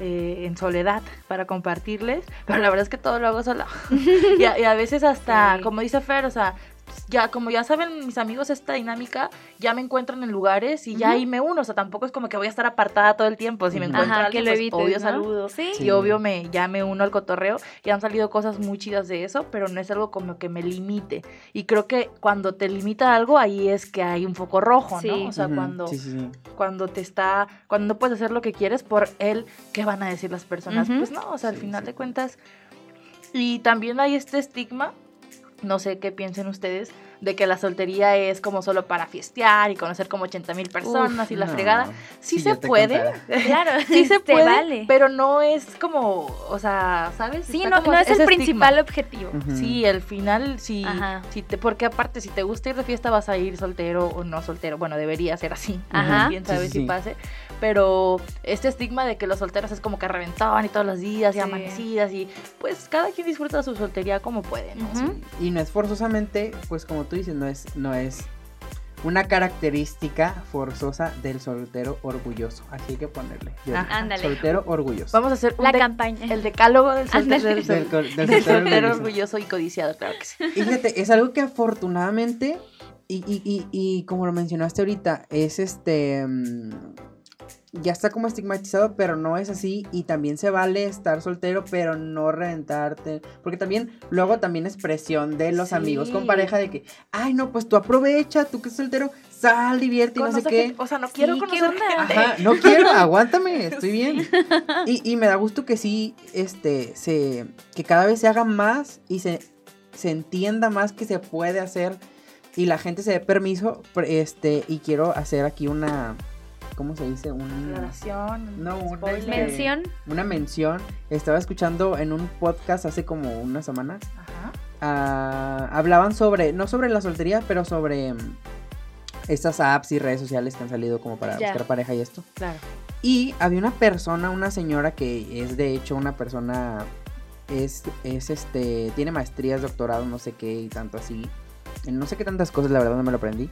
eh, en soledad para compartirles, pero la verdad es que todo lo hago sola. y, a, y a veces hasta, Sí. como dice Fer, o sea, ya como ya saben mis amigos esta dinámica, ya me encuentran en lugares y ya Ujú. ahí me uno, o sea, tampoco es como que voy a estar apartada todo el tiempo, si me a Ajá, que alguien, lo pues, evites, obvio ¿no? saludo. Sí. Sí. Y obvio me, ya me uno al cotorreo y han salido cosas muy chidas de eso, pero no es algo como que me limite. Y creo que cuando te limita algo, ahí es que hay un foco rojo, Sí. ¿no? O sea, Ujú, cuando, Sí, sí, sí. cuando te está, cuando no puedes hacer lo que quieres por él, ¿qué van a decir las personas? Ujú. Pues no, o sea, al final sí. de cuentas. Y también hay este estigma, no sé qué piensen ustedes, de que la soltería es como solo para fiestear y conocer como 80 mil personas y la No, fregada. Sí si se puede. Claro, sí se te puede, vale. pero no es como, o sea, ¿sabes? sí, no, no es el estigma. principal objetivo. Sí, al final, sí, Ajá. sí te, porque aparte, si te gusta ir de fiesta, vas a ir soltero o no soltero. Bueno, debería ser así. Ajá. Quién Sí, sabe sí, si sí. pase. Pero este estigma de que los solteros es como que reventaban y todos los días y Sí. amanecidas y pues cada quien disfruta su soltería como puede, ¿no? Y no es forzosamente, pues como tú dices, no es, no es una característica forzosa del soltero orgulloso. Así hay que ponerle. Ándale. Soltero orgulloso. Vamos a hacer un La de- campaña. el decálogo del, solte- Ándale. del, Del, soltero soltero orgulloso. orgulloso y codiciado, claro que sí. Fíjate, es algo que afortunadamente, y, y, y, y como lo mencionaste ahorita, es este. mm, Ya está como estigmatizado, pero no es así. Y también se vale estar soltero, pero no reventarte. Porque también, luego también es presión de los Sí. amigos con pareja de que, ay, no, pues tú aprovecha, tú que es soltero, sal, divierte y no sé qué. gente- o sea, no quiero Sí, ¿qué conocer onda? gente. Ajá, no quiero, aguántame, estoy bien. Y, y me da gusto que sí, este, se, que cada vez se haga más y se, se entienda más que se puede hacer y la gente se dé permiso, este, y quiero hacer aquí una, ¿cómo se dice? Un, Aclaración, No, una spoiler. este- Mención. una mención. Estaba escuchando en un podcast hace como unas semanas, Ajá. ah, hablaban sobre, no sobre la soltería, pero sobre mm, estas apps y redes sociales que han salido como para Ya. buscar pareja y esto. Claro. Y había una persona, una señora que es de hecho una persona, es, es este, tiene maestrías, doctorado, no sé qué y tanto así. En no sé qué tantas cosas, la verdad no me lo aprendí.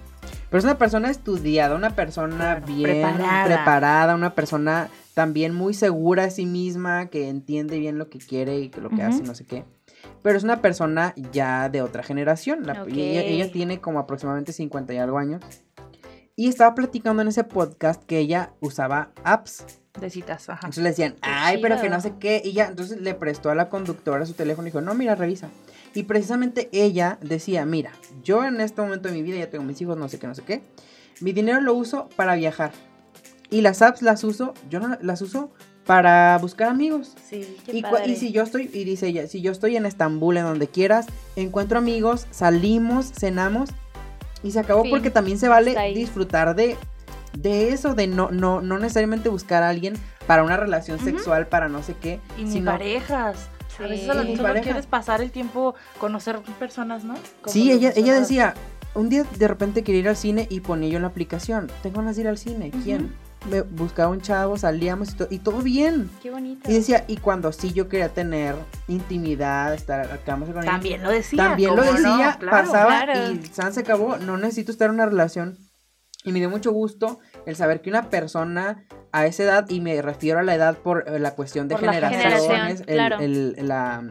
Pero es una persona estudiada, una persona bien preparada. preparada. una persona también muy segura de sí misma, que entiende bien lo que quiere y lo que Ujú. hace, no sé qué. Pero es una persona ya de otra generación. la- ella, ella tiene como aproximadamente 50 y algo años. Y estaba platicando en ese podcast que ella usaba apps. De citas, ajá. Entonces le decían, ay, pero que no sé qué. Y ya, entonces le prestó a la conductora su teléfono y dijo, no, mira, revisa. Y precisamente ella decía, mira, yo en este momento de mi vida ya tengo mis hijos, no sé qué, no sé qué. Mi dinero lo uso para viajar. Y las apps las uso, yo no las uso para buscar amigos. Sí, qué Y, padre. y si yo estoy, y dice ella, si yo estoy en Estambul, en donde quieras, encuentro amigos, salimos, cenamos y se acabó Fin. porque también se vale disfrutar de, de eso, de no, no, no necesariamente buscar a alguien para una relación sexual, para no sé qué, Y ni sino- parejas. A Sí. veces solo, Ni solo pareja. quieres pasar el tiempo, conocer personas, ¿no? Sí, lo ella, ella decía, un día de repente quería ir al cine y ponía yo en la aplicación, tengo ganas de ir al cine, ¿quién? Me buscaba un chavo, salíamos y, to- y todo bien. Qué bonito. Y decía, y cuando sí yo quería tener intimidad, estar acá con ella, También lo decía. También lo ¿cómo no? decía, Claro. pasaba claro. y San se acabó. No necesito estar en una relación. Y me dio mucho gusto el saber que una persona a esa edad y me refiero a la edad por eh, la cuestión de Por la generaciones, generación, el- claro. el- la,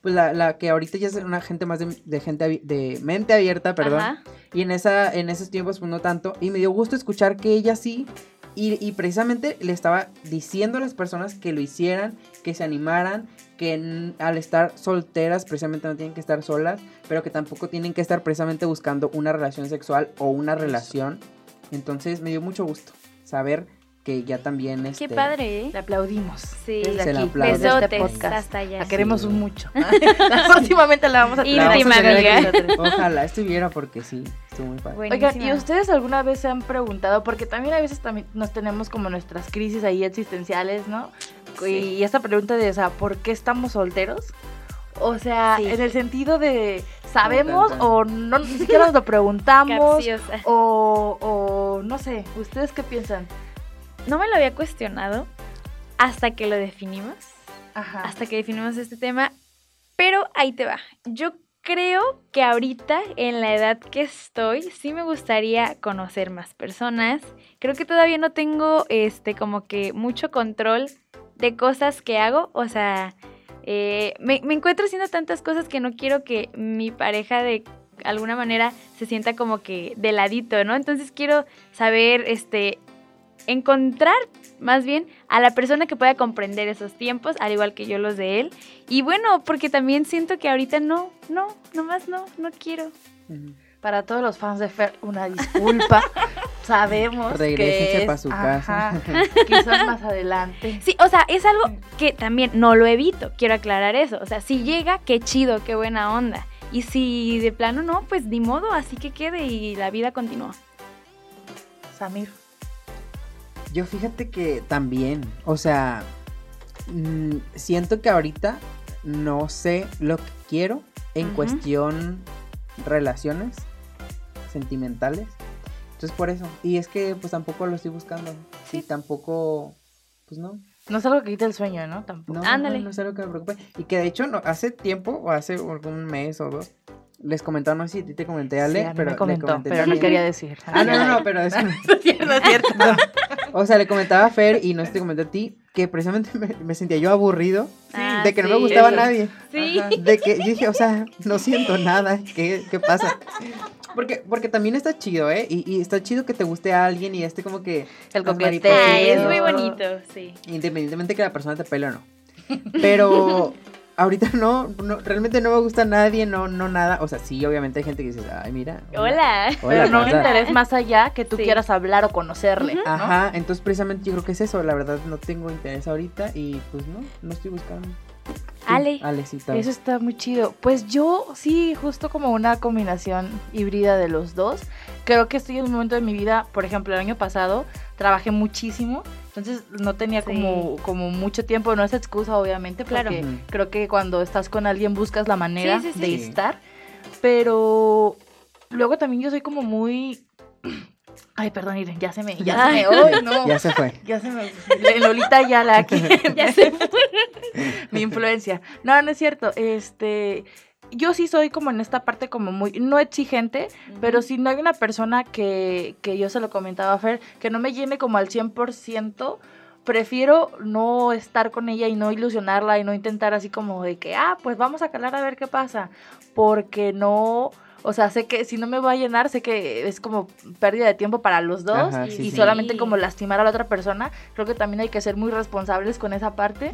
pues la, la que ahorita ya es una gente más de, de gente abi- de mente abierta, perdón, Ajá. y en esa en esos tiempos pues no tanto y me dio gusto escuchar que ella sí y, y precisamente le estaba diciendo a las personas que lo hicieran, que se animaran, que al estar solteras precisamente no tienen que estar solas, pero que tampoco tienen que estar precisamente buscando una relación sexual o una relación. Entonces me dio mucho gusto saber que ya también Qué este, padre, ¿eh? Le aplaudimos. Sí. Desde Se la aquí, desde este Besotes podcast. hasta allá. La queremos Sí. un mucho. Próximamente la vamos a Íntima la vamos a tener amiga. Ojalá estuviera porque sí, estuvo muy padre. Oigan, ¿y ustedes alguna vez se han preguntado? Porque también a veces también nos tenemos como nuestras crisis ahí existenciales, ¿no? Y esta pregunta de, o sea, ¿por qué estamos solteros? O sea, Sí. en el sentido de, ¿sabemos o no, ni siquiera nos lo preguntamos? O, o no sé, ¿ustedes qué piensan? No me lo había cuestionado hasta que lo definimos. Ajá. hasta que definimos este tema. Pero ahí te va. Yo creo que ahorita, en la edad que estoy, sí me gustaría conocer más personas. Creo que todavía no tengo este como que mucho control de cosas que hago. O sea, eh, me, me encuentro haciendo tantas cosas que no quiero que mi pareja de alguna manera se sienta como que de ladito, ¿no? Entonces quiero saber, este, encontrar más bien a la persona que pueda comprender esos tiempos, al igual que yo los de él. Y bueno, porque también siento que ahorita no, no, nomás no, no quiero. Para todos los fans de Fer, una disculpa. Sabemos Regrésense que es, pa' su casa. quizás más adelante. Sí, o sea, es algo que también no lo evito, quiero aclarar eso. O sea, si llega, qué chido, qué buena onda. Y si de plano no, pues ni modo, así que quede y la vida continúa. Samir. Yo fíjate que también, o sea, mm, siento que ahorita no sé lo que quiero en cuestión relaciones sentimentales. Entonces por eso. Y es que pues tampoco lo estoy buscando. Sí. Y tampoco, pues no. No es algo que quite el sueño, ¿no? Tampoco. No, Ándale. no, no es algo que me preocupe. Y que de hecho no, hace tiempo, o hace algún mes o dos, les comentaba, no sé si a ti te comenté, Ale, Sí, a mí pero me le comentó, comenté pero no quería decir. Ah, no, no, no, pero es... no es cierto, no es cierto. O sea, le comentaba a Fer y no sé si te comenté a ti que precisamente me, me sentía yo aburrido Ah, de que no me sí. gustaba eso. nadie. Sí. Ajá. De que yo dije, o sea, no siento nada. ¿Qué, qué pasa? Porque, porque también está chido, ¿eh? Y, y está chido que te guste a alguien y este como que... El coqueteo. Es muy bonito, sí. Independientemente que la persona te pele o no. Pero ahorita no, no, realmente no me gusta nadie, no, no nada. O sea, sí, obviamente hay gente que dice, ay, mira. Hola. Pero no pasa?". interés más allá que tú Sí. quieras hablar o conocerle. ¿no? Ajá, entonces precisamente yo creo que es eso, la verdad no tengo interés ahorita y pues no, no estoy buscando. Ale. Ale, sí, está Eso está muy chido. Pues yo sí, justo como una combinación híbrida de los dos. Creo que estoy en un momento de mi vida, por ejemplo, el año pasado trabajé muchísimo, entonces no tenía Sí. como, como mucho tiempo, no es excusa obviamente, Claro. porque Ujú. creo que cuando estás con alguien buscas la manera Sí, sí, sí. de estar, pero luego también yo soy como muy... Ay, perdón, Irene, ya se me... Ya se me... ¡Ay, no! Ya se fue. Ya se me... Lolita ya la aquí. Ya se Mi influencia. No, no es cierto. Este, yo sí soy como en esta parte como muy, no exigente, pero si no hay una persona que, que yo se lo comentaba a Fer, que no me llene como al 100%, prefiero no estar con ella y no ilusionarla y no intentar así como de que, ah, pues vamos a calar a ver qué pasa, porque no... O sea, sé que si no me va a llenar, sé que es como pérdida de tiempo para los dos Ajá, y sí, sí. solamente como lastimar a la otra persona. Creo que también hay que ser muy responsables con esa parte.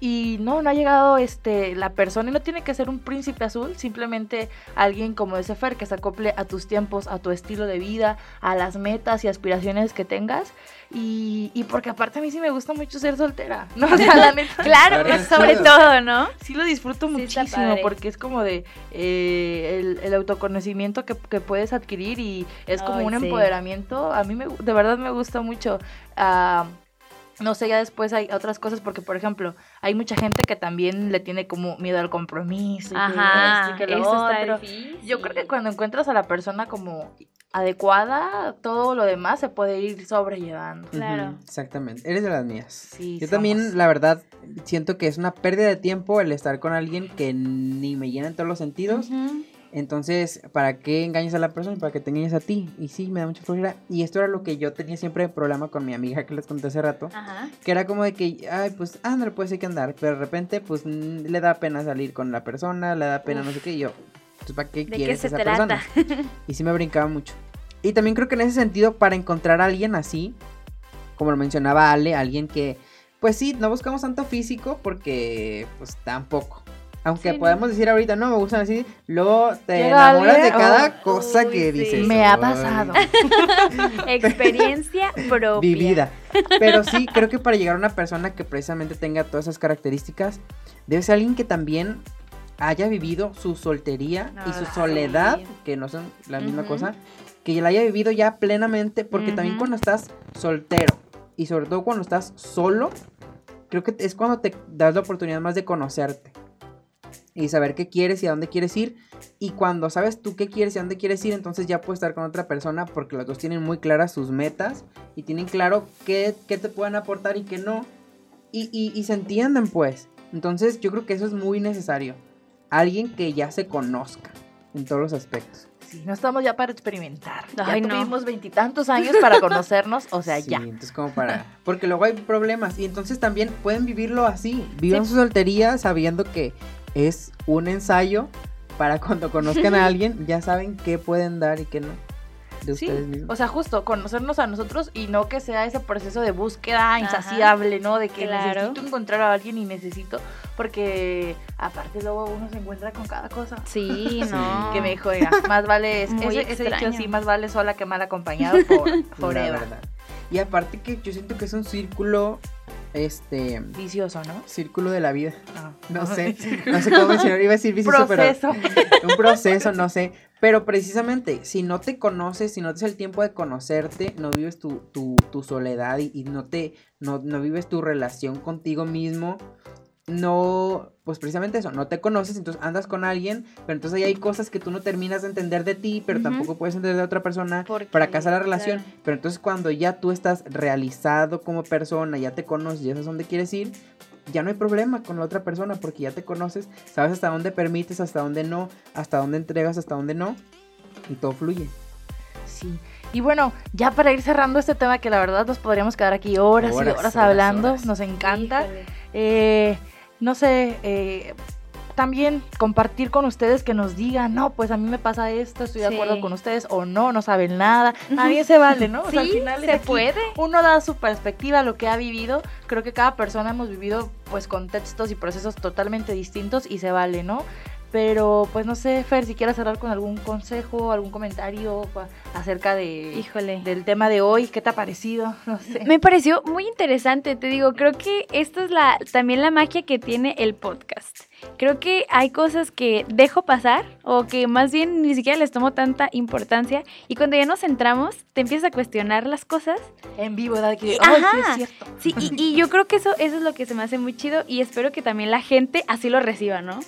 Y no, no ha llegado este la persona y no tiene que ser un príncipe azul, simplemente alguien como ese Fer que se acople a tus tiempos, a tu estilo de vida, a las metas y aspiraciones que tengas. Y, y porque aparte a mí sí me gusta mucho ser soltera. No, o sea, la neta. Claro, Claro, es sobre chido. todo, ¿no? Sí lo disfruto Sí, muchísimo porque es como de eh, el, el autoconocimiento que, que puedes adquirir y es como Ay, un sí. empoderamiento. A mí me, de verdad me gusta mucho. Ah, no sé, ya después hay otras cosas porque, por ejemplo, hay mucha gente que también le tiene como miedo al compromiso. y que Ajá, y que lo eso está otro. difícil. Yo creo que cuando encuentras a la persona como adecuada, todo lo demás se puede ir sobrellevando. Claro. Exactamente. Eres de las mías. Sí, Yo somos. también, la verdad, siento que es una pérdida de tiempo el estar con alguien que ni me llena en todos los sentidos. Entonces, ¿para qué engañas a la persona? Para que te engañes a ti. Y sí, me da mucha flojera. Y esto era lo que yo tenía siempre problema con mi amiga que les conté hace rato. Ajá. Que era como de que, ay, pues, ándale, pues hay que andar. Pero de repente, pues, le da pena salir con la persona, le da pena no sé qué. Y yo, pues, ¿para qué ¿De qué quieres se esa trata? persona? Y sí me brincaba mucho. Y también creo que en ese sentido, para encontrar a alguien así, como lo mencionaba Ale, alguien que, pues sí, no buscamos tanto físico porque, pues tampoco. Aunque Sí, no. podemos decir ahorita, no, me gustan así, luego te Llega enamoras de cada oh, cosa uy, que sí. dices. Me ha pasado. Experiencia propia. vivida. Pero sí, creo que para llegar a una persona que precisamente tenga todas esas características, debe ser alguien que también haya vivido su soltería y su Ah, soledad, sí. que no son la misma cosa, que la haya vivido ya plenamente, porque también cuando estás soltero y sobre todo cuando estás solo, creo que es cuando te das la oportunidad más de conocerte y saber qué quieres y a dónde quieres ir. Y cuando sabes tú qué quieres y a dónde quieres ir, entonces ya puedes estar con otra persona porque los dos tienen muy claras sus metas y tienen claro qué, qué te pueden aportar y qué no. Y, y- y se entienden pues. Entonces yo creo que eso es muy necesario. Alguien que ya se conozca en todos los aspectos. Sí, no estamos ya para experimentar. Ay, ya no. tuvimos veintitantos años para conocernos, o sea, Sí, ya. entonces como para... Porque luego hay problemas y entonces también pueden vivirlo así. Vivan su soltería sabiendo que es un ensayo para cuando conozcan a alguien, ya saben qué pueden dar y qué no. De Sí, ustedes mismos. o sea, justo conocernos a nosotros y no que sea ese proceso de búsqueda Ajá. insaciable, ¿no? De que Claro. necesito encontrar a alguien y necesito, porque aparte luego uno se encuentra con cada cosa. Sí, no. Que me dijo, oiga, más vale, es, Muy ese, ese dicho extraño. así, más vale sola que mal acompañado por forever. verdad. Y aparte que yo siento que es un círculo, este, Vicioso, ¿no? círculo de la vida. Ah. No sé, no sé cómo mencionar, iba a decir vicioso, pero un proceso, no sé. Pero precisamente, si no te conoces, si no te das el tiempo de conocerte, no vives tu, tu, tu soledad y, y no te, no, no vives tu relación contigo mismo, no, pues precisamente eso, no te conoces, entonces andas con alguien, pero entonces ahí hay cosas que tú no terminas de entender de ti, pero tampoco puedes entender de otra persona, Porque, fracasa la relación, claro. pero entonces cuando ya tú estás realizado como persona, ya te conoces, ya sabes dónde quieres ir, ya no hay problema con la otra persona porque ya te conoces, sabes hasta dónde permites, hasta dónde no, hasta dónde entregas, hasta dónde no, y todo fluye. Sí. Y bueno, ya para ir cerrando este tema, que la verdad nos podríamos quedar aquí horas, Horas, y horas, horas, hablando, horas. nos encanta. Eh, no sé, eh, también compartir con ustedes que nos digan, no, pues a mí me pasa esto, estoy de Sí. acuerdo con ustedes, o no, no saben nada. También se vale, ¿no? O sea, al final se puede. Uno da su perspectiva, lo que ha vivido. Creo que cada persona hemos vivido, pues, contextos y procesos totalmente distintos y se vale, ¿no? Pero, pues, no sé, Fer, si quieres cerrar con algún consejo, algún comentario acerca de, Híjole. del tema de hoy, ¿qué te ha parecido? No sé. Me pareció muy interesante, te digo, creo que esto es la también la magia que tiene el podcast. Creo que hay cosas que dejo pasar o que más bien ni siquiera les tomo tanta importancia y cuando ya nos centramos te empiezas a cuestionar las cosas. En vivo, ¿verdad? Que, ay, sí ajá. es cierto. Sí, y, y yo creo que eso, eso es lo que se me hace muy chido y espero que también la gente así lo reciba, ¿no?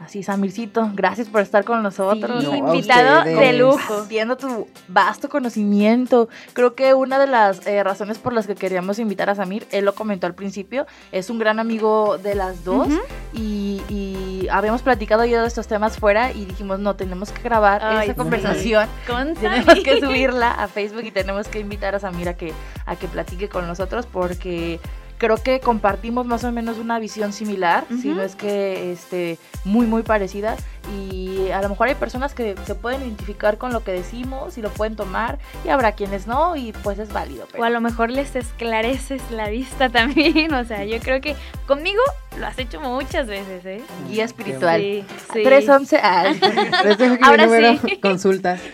Así, Samircito, gracias por estar con nosotros. Sí, No, a invitado de lujo. Compartiendo tu vasto conocimiento. Creo que una de las eh, razones por las que queríamos invitar a Samir, él lo comentó al principio, es un gran amigo de las dos y, y habíamos platicado ya de estos temas fuera y dijimos, no, tenemos que grabar Ay, esa sí. conversación. Con Tenemos que subirla a Facebook y tenemos que invitar a Samir a que, a que platique con nosotros porque creo que compartimos más o menos una visión similar, si no es que este, muy, muy parecida. Y a lo mejor hay personas que se pueden identificar con lo que decimos y lo pueden tomar, y habrá quienes no, y pues es válido. pero- O a lo mejor les esclareces la vista también. O sea, yo creo que conmigo lo has hecho muchas veces, ¿eh? Guía espiritual. Sí, sí. 311. ah, Les dejo aquí mi Ahora número, sí. consultas.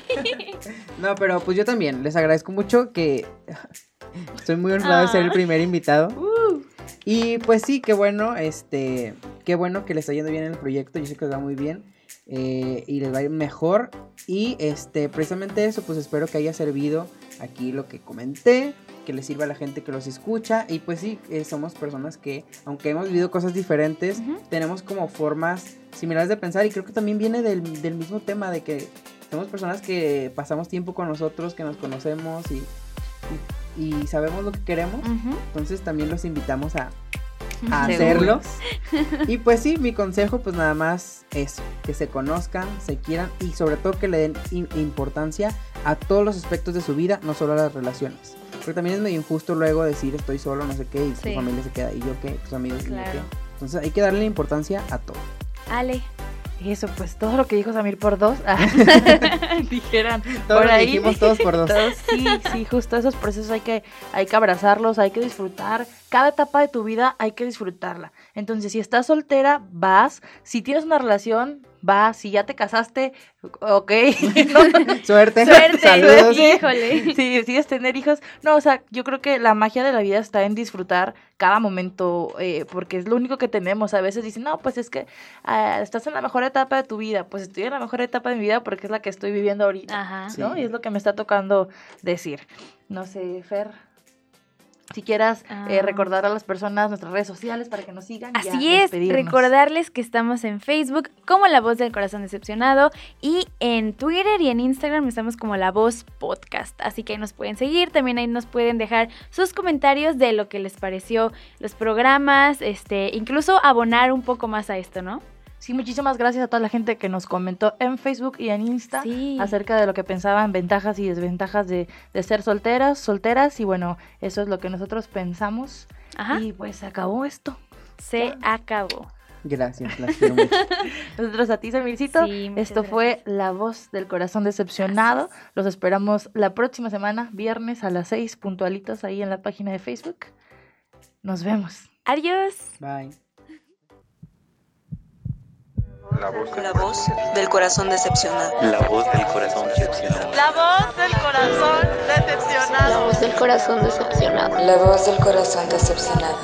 No, pero pues yo también les agradezco mucho que estoy muy honrado de ser el Ah. primer invitado. Y pues sí, qué bueno, este, qué bueno que les está yendo bien en el proyecto, yo sé que les va muy bien eh, y les va a ir mejor. Y este, precisamente eso, pues espero que haya servido aquí lo que comenté, que les sirva a la gente que los escucha. Y pues sí, eh, somos personas que, aunque hemos vivido cosas diferentes, tenemos como formas similares de pensar y creo que también viene del, del mismo tema de que somos personas que pasamos tiempo con nosotros, que nos conocemos y, y, y sabemos lo que queremos. Entonces también los invitamos a a hacerlo. Y pues sí, mi consejo pues nada más eso, que se conozcan, se quieran y sobre todo que le den im- importancia a todos los aspectos de su vida, no solo a las relaciones. Porque también es medio injusto luego decir estoy solo, no sé qué, y Sí. tu familia se queda, y yo qué, tus amigos, y yo qué. Entonces hay que darle importancia a todo. Ale. Eso, pues todo lo que dijo Samir por dos. Dijeran Todo por lo que ahí. dijimos todos por dos. Todos, sí, sí, justo esos procesos hay que, hay que abrazarlos, hay que disfrutar. Cada etapa de tu vida hay que disfrutarla. Entonces, si estás soltera, vas. Si tienes una relación, vas. Si ya te casaste, ok. Suerte, Suerte. saludos. Híjole. Si decides tener hijos, no, o sea, yo creo que la magia de la vida está en disfrutar cada momento, eh, porque es lo único que tenemos. A veces dicen, no, pues es que ah, estás en la mejor etapa de tu vida. Pues estoy en la mejor etapa de mi vida porque es la que estoy viviendo ahorita. Ajá. Sí. ¿no? Y es lo que me está tocando decir. No sé, Fer. Si quieras eh, Ah. recordar a las personas nuestras redes sociales para que nos sigan. ya Así es, recordarles que estamos en Facebook como La Voz del Corazón Decepcionado y en Twitter y en Instagram estamos como La Voz Podcast. Así que ahí nos pueden seguir, también ahí nos pueden dejar sus comentarios de lo que les pareció los programas, este, incluso abonar un poco más a esto, ¿no? Sí, muchísimas gracias a toda la gente que nos comentó en Facebook y en Insta Sí. acerca de lo que pensaban, ventajas y desventajas de, de ser solteras, solteras. Y bueno, eso es lo que nosotros pensamos. Ajá. Y pues se acabó esto. Se acabó. Gracias, las quiero mucho. Nosotros a ti, Samircito. Sí, Esto fue La Voz del Corazón Decepcionado. Los esperamos la próxima semana, viernes a las 6, puntualitos ahí en la página de Facebook. Nos vemos. Adiós. Bye. La voz, La voz del corazón decepcionado. la voz del corazón decepcionado. La voz del corazón La decepcionado. voz del corazón decepcionado. La voz del corazón decepcionado.